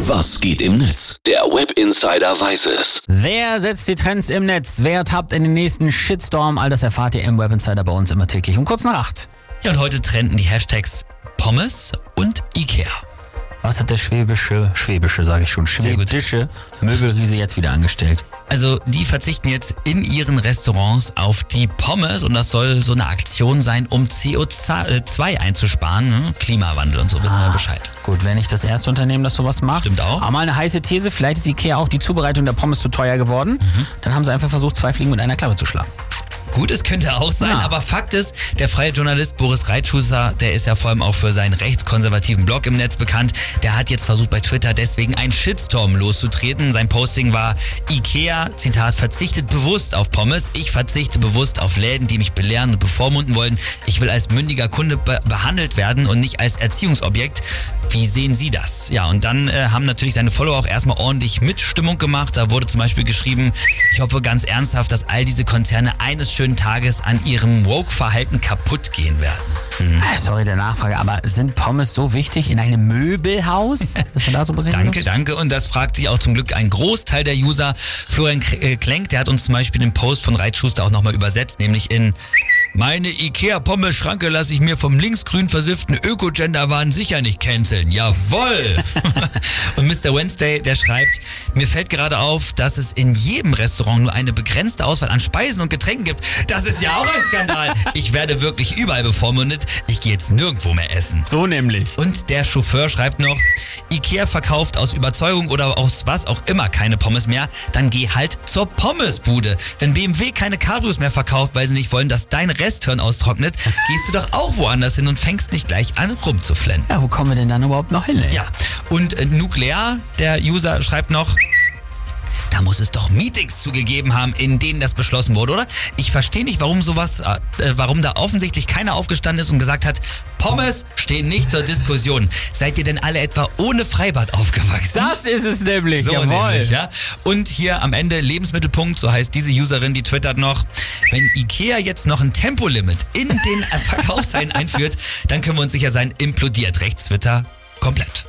Was geht im Netz? Der Web Insider weiß es. Wer setzt die Trends im Netz? Wer tappt in den nächsten Shitstorm? All das erfahrt ihr im Web Insider bei uns immer täglich um kurz nach acht. Ja, und heute trenden die Hashtags Pommes und Ikea. Was hat der schwäbische, schwäbische sage ich schon, schwäbische Möbelriese jetzt wieder angestellt? Also die verzichten jetzt in ihren Restaurants auf die Pommes und das soll so eine Aktion sein, um CO2 einzusparen. Ne? Klimawandel und so, wissen wir Bescheid. Gut, wenn nicht das erste Unternehmen, das sowas macht. Stimmt auch. Aber mal eine heiße These, vielleicht ist Ikea auch die Zubereitung der Pommes zu teuer geworden. Mhm. Dann haben sie einfach versucht, zwei Fliegen mit einer Klappe zu schlagen. Gut, es könnte auch sein, Ja. aber Fakt ist, der freie Journalist Boris Reitschuster, der ist ja vor allem auch für seinen rechtskonservativen Blog im Netz bekannt, der hat jetzt versucht bei Twitter deswegen einen Shitstorm loszutreten. Sein Posting war, Ikea, Zitat, verzichtet bewusst auf Pommes, ich verzichte bewusst auf Läden, die mich belehren und bevormunden wollen. Ich will als mündiger Kunde be behandelt werden und nicht als Erziehungsobjekt. Wie sehen Sie das? Ja, und dann äh, haben natürlich seine Follower auch erstmal ordentlich Mitstimmung gemacht. Da wurde zum Beispiel geschrieben, ich hoffe ganz ernsthaft, dass all diese Konzerne eines schönen Tages an ihrem Woke-Verhalten kaputt gehen werden. Ah, Sorry der Nachfrage, aber sind Pommes so wichtig in einem Möbelhaus, dass man da so bereden Danke, muss? danke. Und das fragt sich auch zum Glück ein Großteil der User. Florian äh, Klenk, der hat uns zum Beispiel den Post von Reitschuster auch nochmal übersetzt, nämlich in meine Ikea-Pommes-Schranke lasse ich mir vom linksgrün versifften Öko-Gender-Wahn sicher nicht canceln. Jawoll! Und Mr. Wednesday, der schreibt, mir fällt gerade auf, dass es in jedem Restaurant nur eine begrenzte Auswahl an Speisen und Getränken gibt. Das ist ja auch ein Skandal. Ich werde wirklich überall bevormundet. Ich gehe jetzt nirgendwo mehr essen. So nämlich. Und der Chauffeur schreibt noch, Ikea verkauft aus Überzeugung oder aus was auch immer keine Pommes mehr, dann geh halt zur Pommesbude. Wenn BMW keine Cabrios mehr verkauft, weil sie nicht wollen, dass dein Resthirn austrocknet, gehst du doch auch woanders hin und fängst nicht gleich an rumzuflennen. Ja, wo kommen wir denn dann überhaupt noch hin? Ey? Ja, und äh, Nuklear, der User schreibt noch, da muss es doch Meetings zugegeben haben, in denen das beschlossen wurde, oder? Ich verstehe nicht, warum sowas, äh, warum da offensichtlich keiner aufgestanden ist und gesagt hat, Pommes stehen nicht zur Diskussion. Seid ihr denn alle etwa ohne Freibad aufgewachsen? Das ist es nämlich. So Jawohl. nämlich, ja. Und hier am Ende Lebensmittelpunkt, so heißt diese Userin, die twittert noch, wenn Ikea jetzt noch ein Tempolimit in den Verkaufshallen einführt, dann können wir uns sicher sein, implodiert rechts Twitter komplett.